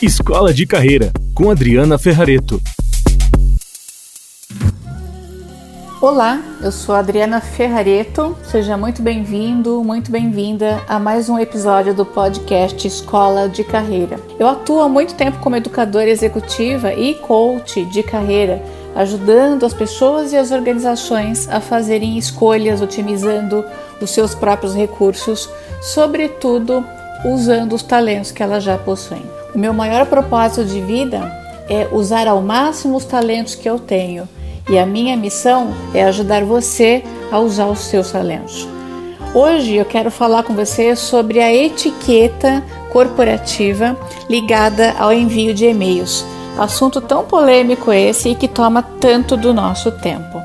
Escola de Carreira, com Adriana Ferrareto. Olá, eu sou Adriana Ferrareto. Seja muito bem-vindo, muito bem-vinda a mais um episódio do podcast Escola de Carreira. Eu atuo há muito tempo como educadora executiva e coach de carreira, ajudando as pessoas e as organizações a fazerem escolhas otimizando os seus próprios recursos, sobretudo usando os talentos que elas já possuem. Meu maior propósito de vida é usar ao máximo os talentos que eu tenho e a minha missão é ajudar você a usar os seus talentos. Hoje eu quero falar com você sobre a etiqueta corporativa ligada ao envio de e-mails. Assunto tão polêmico esse e que toma tanto do nosso tempo.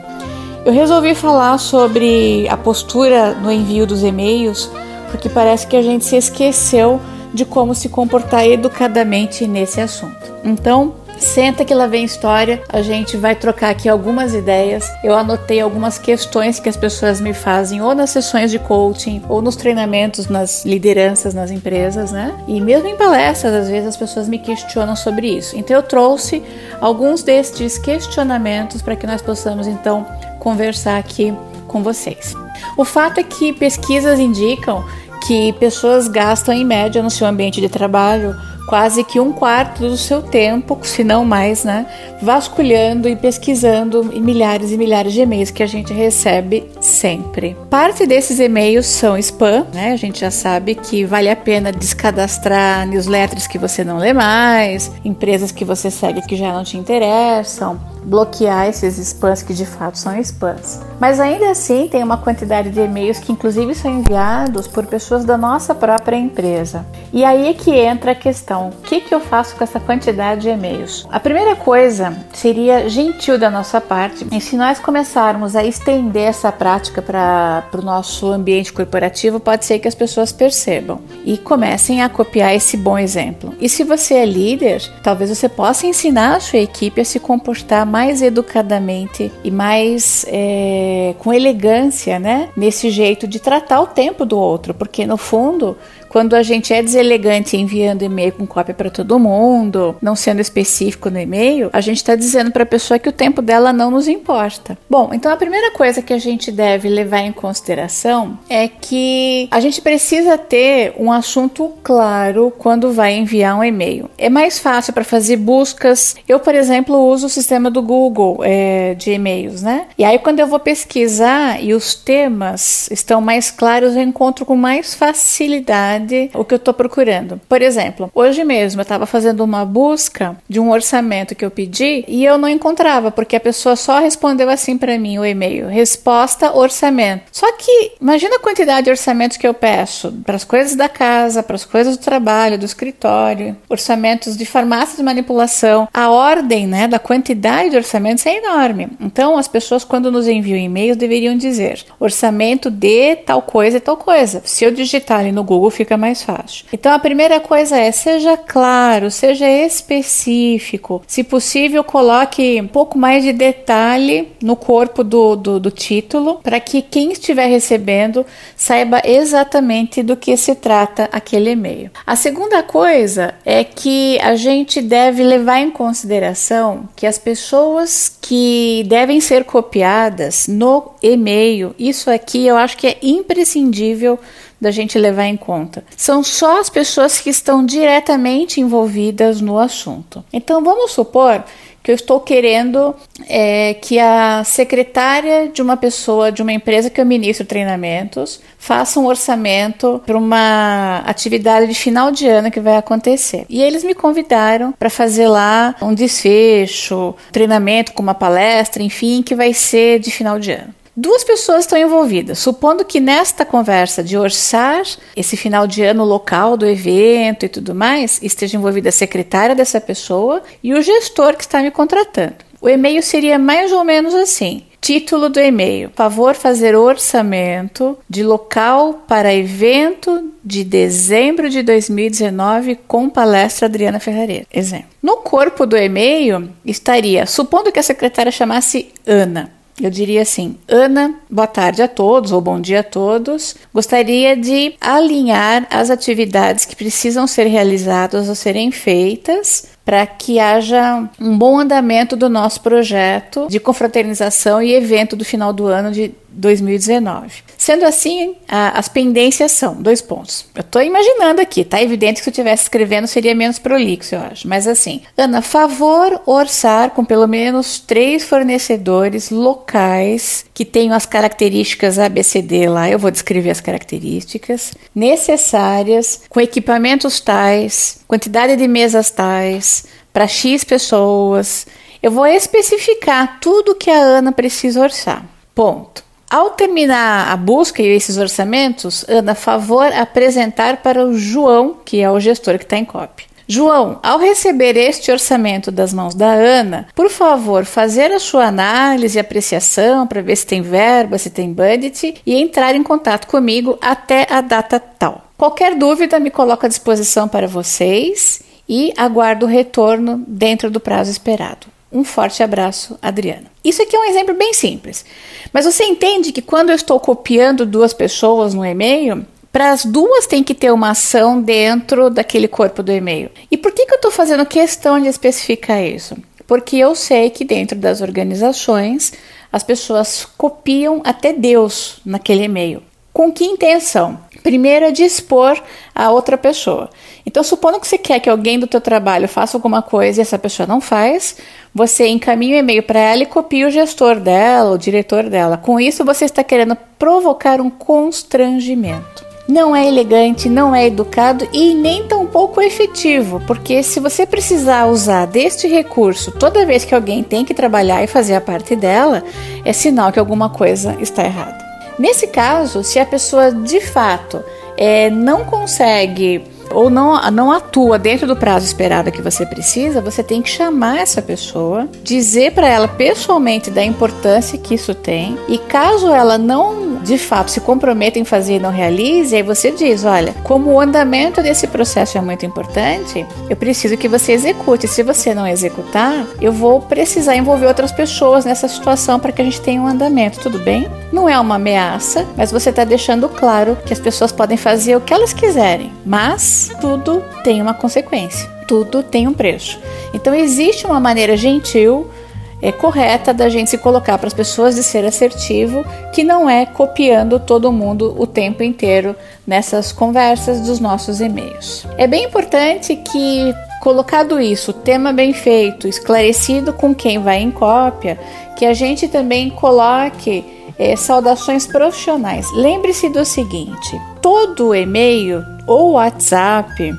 Eu resolvi falar sobre a postura no envio dos e-mails porque parece que a gente se esqueceu de como se comportar educadamente nesse assunto. Então, Senta que lá vem história, a gente vai trocar aqui algumas ideias. Eu anotei algumas questões que as pessoas me fazem, ou nas sessões de coaching, ou nos treinamentos, nas lideranças nas empresas, né? E mesmo em palestras, às vezes as pessoas me questionam sobre isso. Então eu trouxe alguns destes questionamentos para que nós possamos então conversar aqui com vocês. O fato é que pesquisas indicam que pessoas gastam em média no seu ambiente de trabalho quase que um quarto do seu tempo, se não mais, né, vasculhando e pesquisando milhares e milhares de e-mails que a gente recebe sempre. Parte desses e-mails são spam, né? A gente já sabe que vale a pena descadastrar newsletters que você não lê mais, empresas que você segue que já não te interessam, bloquear esses spams que de fato são spams. Mas ainda assim tem uma quantidade de e-mails que inclusive são enviados por pessoas da nossa própria empresa. E aí é que entra a questão: o que, que eu faço com essa quantidade de e-mails? A primeira coisa seria gentil da nossa parte e se nós começarmos a estender essa prática para o nosso ambiente corporativo, pode ser que as pessoas percebam e comecem a copiar esse bom exemplo. E se você é líder, talvez você possa ensinar a sua equipe a se comportar mais educadamente e mais é, com elegância, né? Nesse jeito de tratar o tempo do outro, porque no fundo quando a gente é deselegante enviando e-mail com cópia para todo mundo, não sendo específico no e-mail, a gente está dizendo para a pessoa que o tempo dela não nos importa. Bom, então a primeira coisa que a gente deve levar em consideração é que a gente precisa ter um assunto claro quando vai enviar um e-mail. É mais fácil para fazer buscas. Eu, por exemplo, uso o sistema do Google é, de e-mails, né? E aí quando eu vou pesquisar e os temas estão mais claros, eu encontro com mais facilidade verdade o que eu estou procurando. Por exemplo, hoje mesmo eu estava fazendo uma busca de um orçamento que eu pedi e eu não encontrava, porque a pessoa só respondeu assim para mim o e-mail: resposta orçamento. Só que imagina a quantidade de orçamentos que eu peço para as coisas da casa, para as coisas do trabalho, do escritório, orçamentos de farmácia de manipulação. A ordem, né, da quantidade de orçamentos é enorme. Então, as pessoas quando nos enviam e-mails deveriam dizer: orçamento de tal coisa e tal coisa. Se eu digitar ali no Google, fica fica mais fácil. Então a primeira coisa é seja claro, seja específico. Se possível, coloque um pouco mais de detalhe no corpo do, do, do título para que quem estiver recebendo saiba exatamente do que se trata aquele e-mail. A segunda coisa é que a gente deve levar em consideração que as pessoas que devem ser copiadas no e-mail, isso aqui eu acho que é imprescindível da gente levar em conta. São só as pessoas que estão diretamente envolvidas no assunto. Então vamos supor que eu estou querendo é, que a secretária de uma pessoa, de uma empresa que eu ministro treinamentos, faça um orçamento para uma atividade de final de ano que vai acontecer. E eles me convidaram para fazer lá um desfecho, treinamento com uma palestra, enfim, que vai ser de final de ano. Duas pessoas estão envolvidas. Supondo que nesta conversa de orçar esse final de ano local do evento e tudo mais, esteja envolvida a secretária dessa pessoa e o gestor que está me contratando. O e-mail seria mais ou menos assim: Título do e-mail: Favor fazer orçamento de local para evento de dezembro de 2019 com palestra Adriana Ferrareira. Exemplo. No corpo do e-mail estaria, supondo que a secretária chamasse Ana. Eu diria assim: Ana, boa tarde a todos ou bom dia a todos. Gostaria de alinhar as atividades que precisam ser realizadas ou serem feitas para que haja um bom andamento do nosso projeto de confraternização e evento do final do ano de 2019. Sendo assim, a, as pendências são dois pontos. Eu estou imaginando aqui, tá evidente que se eu estivesse escrevendo seria menos prolixo, eu acho. Mas assim, Ana, favor orçar com pelo menos três fornecedores locais que tenham as características ABCD lá. Eu vou descrever as características necessárias, com equipamentos tais, quantidade de mesas tais, para X pessoas. Eu vou especificar tudo que a Ana precisa orçar. Ponto. Ao terminar a busca e esses orçamentos, Ana, favor apresentar para o João, que é o gestor que está em cópia. João, ao receber este orçamento das mãos da Ana, por favor, fazer a sua análise e apreciação para ver se tem verba, se tem budget e entrar em contato comigo até a data tal. Qualquer dúvida, me coloco à disposição para vocês e aguardo o retorno dentro do prazo esperado. Um forte abraço, Adriana. Isso aqui é um exemplo bem simples. Mas você entende que quando eu estou copiando duas pessoas no e-mail, para as duas tem que ter uma ação dentro daquele corpo do e-mail. E por que, que eu estou fazendo questão de especificar isso? Porque eu sei que dentro das organizações as pessoas copiam até Deus naquele e-mail. Com que intenção? Primeiro é de expor a outra pessoa. Então, supondo que você quer que alguém do teu trabalho faça alguma coisa e essa pessoa não faz, você encaminha o e-mail para ela e copia o gestor dela, o diretor dela. Com isso, você está querendo provocar um constrangimento. Não é elegante, não é educado e nem tampouco efetivo, porque se você precisar usar deste recurso toda vez que alguém tem que trabalhar e fazer a parte dela, é sinal que alguma coisa está errada. Nesse caso, se a pessoa de fato é, não consegue ou não, não atua dentro do prazo esperado que você precisa, você tem que chamar essa pessoa, dizer para ela pessoalmente da importância que isso tem, e caso ela não de fato se comprometa em fazer e não realize, aí você diz: olha, como o andamento desse processo é muito importante, eu preciso que você execute. Se você não executar, eu vou precisar envolver outras pessoas nessa situação para que a gente tenha um andamento, tudo bem? Não é uma ameaça, mas você está deixando claro que as pessoas podem fazer o que elas quiserem, mas tudo tem uma consequência, tudo tem um preço. Então existe uma maneira gentil, é, correta da gente se colocar para as pessoas de ser assertivo, que não é copiando todo mundo o tempo inteiro nessas conversas dos nossos e-mails. É bem importante que colocado isso, tema bem feito, esclarecido com quem vai em cópia, que a gente também coloque é, saudações profissionais. Lembre-se do seguinte: todo e-mail ou WhatsApp,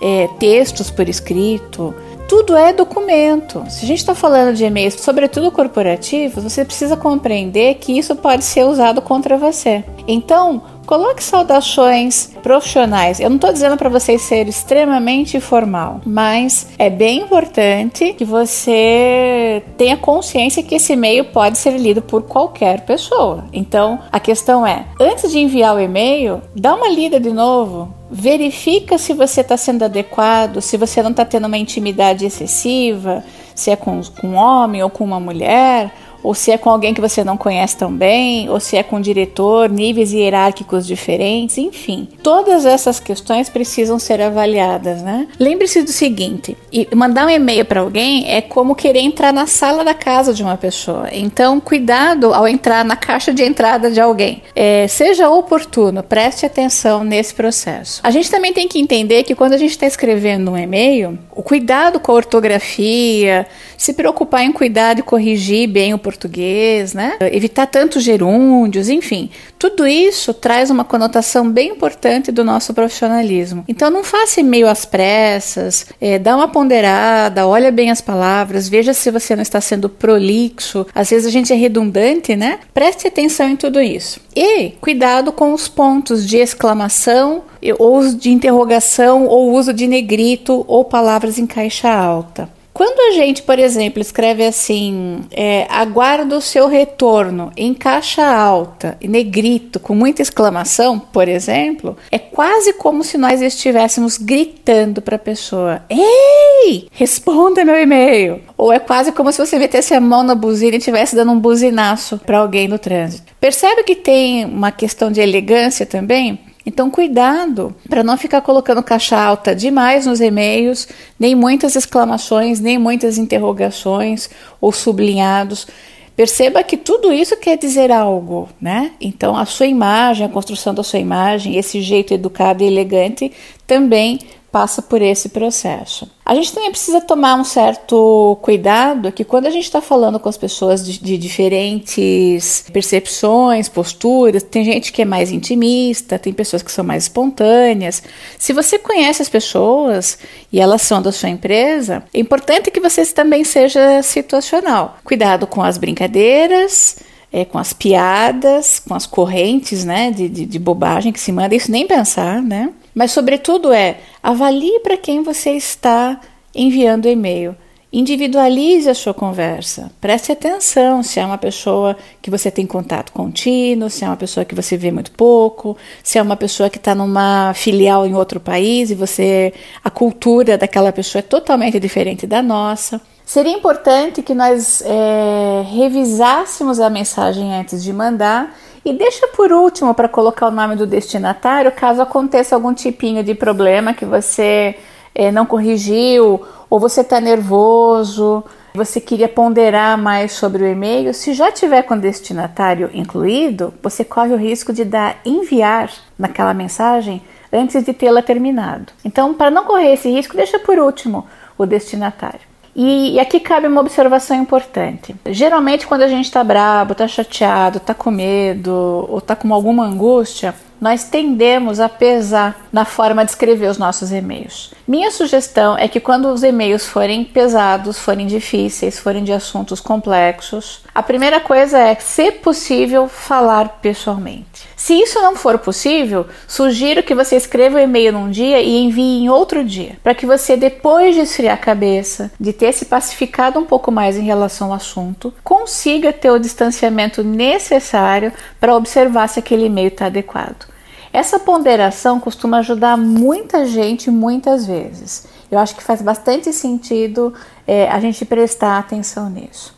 é, textos por escrito, tudo é documento. Se a gente está falando de e-mails, sobretudo corporativos, você precisa compreender que isso pode ser usado contra você. Então, Coloque saudações profissionais. Eu não estou dizendo para você ser extremamente formal, mas é bem importante que você tenha consciência que esse e-mail pode ser lido por qualquer pessoa. Então, a questão é: antes de enviar o e-mail, dá uma lida de novo, verifica se você está sendo adequado, se você não está tendo uma intimidade excessiva, se é com, com um homem ou com uma mulher ou se é com alguém que você não conhece tão bem, ou se é com um diretor, níveis hierárquicos diferentes, enfim. Todas essas questões precisam ser avaliadas, né? Lembre-se do seguinte: mandar um e-mail para alguém é como querer entrar na sala da casa de uma pessoa. Então, cuidado ao entrar na caixa de entrada de alguém. É, seja oportuno, preste atenção nesse processo. A gente também tem que entender que quando a gente está escrevendo um e-mail, o cuidado com a ortografia, se preocupar em cuidar e corrigir bem o português, né? Evitar tantos gerúndios, enfim. Tudo isso traz uma conotação bem importante do nosso profissionalismo. Então não faça e-mail às pressas, é, dá uma ponderada, olha bem as palavras, veja se você não está sendo prolixo. Às vezes a gente é redundante, né? Preste atenção em tudo isso. E cuidado com os pontos de exclamação, ou de interrogação, ou uso de negrito ou palavras em caixa alta. Quando a gente, por exemplo, escreve assim, é, aguardo o seu retorno em caixa alta, em negrito, com muita exclamação, por exemplo, é quase como se nós estivéssemos gritando para a pessoa: Ei, responda meu e-mail! Ou é quase como se você metesse a mão na buzina e estivesse dando um buzinaço para alguém no trânsito. Percebe que tem uma questão de elegância também? Então, cuidado para não ficar colocando caixa alta demais nos e-mails, nem muitas exclamações, nem muitas interrogações ou sublinhados. Perceba que tudo isso quer dizer algo, né? Então, a sua imagem, a construção da sua imagem, esse jeito educado e elegante também passa por esse processo. A gente também precisa tomar um certo cuidado que quando a gente está falando com as pessoas de, de, diferentes percepções, posturas, tem gente que é mais intimista, tem pessoas que são mais espontâneas. Se você conhece as pessoas e elas são da sua empresa, é importante que você também seja situacional. Cuidado com as brincadeiras. É, com as piadas, com as correntes né, de, de, de bobagem que se manda, isso nem pensar, né? Mas, sobretudo, é avalie para quem você está enviando e-mail. Individualize a sua conversa. Preste atenção se é uma pessoa que você tem contato contínuo, se é uma pessoa que você vê muito pouco, se é uma pessoa que está numa filial em outro país e você a cultura daquela pessoa é totalmente diferente da nossa. Seria importante que nós é, revisássemos a mensagem antes de mandar e deixa por último para colocar o nome do destinatário caso aconteça algum tipinho de problema que você é, não corrigiu ou você está nervoso, você queria ponderar mais sobre o e-mail. Se já tiver com o destinatário incluído, você corre o risco de dar enviar naquela mensagem antes de tê-la terminado. Então, para não correr esse risco, deixa por último o destinatário. E, e, aqui cabe uma observação importante. Geralmente, quando a gente está bravo, está chateado, está com medo ou está com alguma angústia, nós tendemos a pesar na forma de escrever os nossos e-mails. Minha sugestão é que quando os e-mails forem pesados, forem difíceis, forem de assuntos complexos, a primeira coisa é, se possível, falar pessoalmente. Se isso não for possível, sugiro que você escreva o e-mail num dia e envie em outro dia, para que você, depois de esfriar a cabeça, de ter se pacificado um pouco mais em relação ao assunto, consiga ter o distanciamento necessário para observar se aquele e-mail está adequado. Essa ponderação costuma ajudar muita gente muitas vezes. Eu acho que faz bastante sentido é, a gente prestar atenção nisso.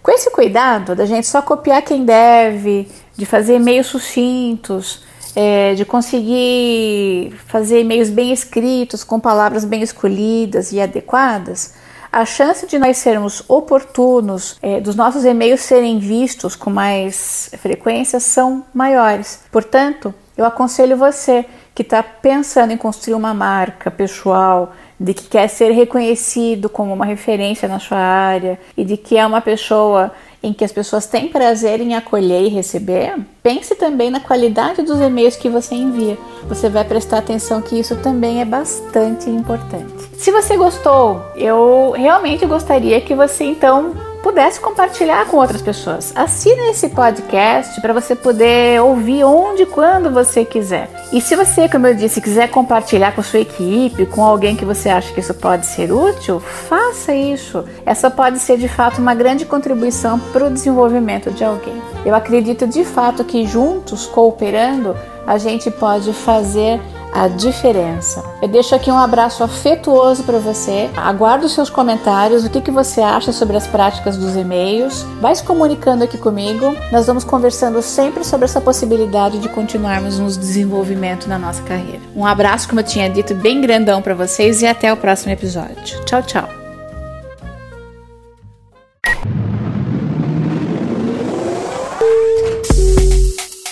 Com esse cuidado da gente só copiar quem deve, de fazer e-mails sucintos, é, de conseguir fazer e-mails bem escritos, com palavras bem escolhidas e adequadas, a chance de nós sermos oportunos, é, dos nossos e-mails serem vistos com mais frequência, são maiores. Portanto, eu aconselho você que está pensando em construir uma marca pessoal, de que quer ser reconhecido como uma referência na sua área e de que é uma pessoa em que as pessoas têm prazer em acolher e receber, pense também na qualidade dos e-mails que você envia. Você vai prestar atenção que isso também é bastante importante. Se você gostou, eu realmente gostaria que você então pudesse compartilhar com outras pessoas. Assine esse podcast para você poder ouvir onde e quando você quiser. E se você, como eu disse, quiser compartilhar com sua equipe, com alguém que você acha que isso pode ser útil, faça isso. Essa pode ser de fato uma grande contribuição para o desenvolvimento de alguém. Eu acredito de fato que juntos, cooperando, a gente pode fazer a diferença. Eu deixo aqui um abraço afetuoso para você. Aguardo os seus comentários, o que, que você acha sobre as práticas dos e-mails. Vai se comunicando aqui comigo. Nós vamos conversando sempre sobre essa possibilidade de continuarmos nos desenvolvimento na nossa carreira. Um abraço, como eu tinha dito, bem grandão para vocês e até o próximo episódio. Tchau, tchau.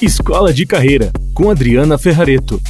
Escola de Carreira, com Adriana Ferrareto.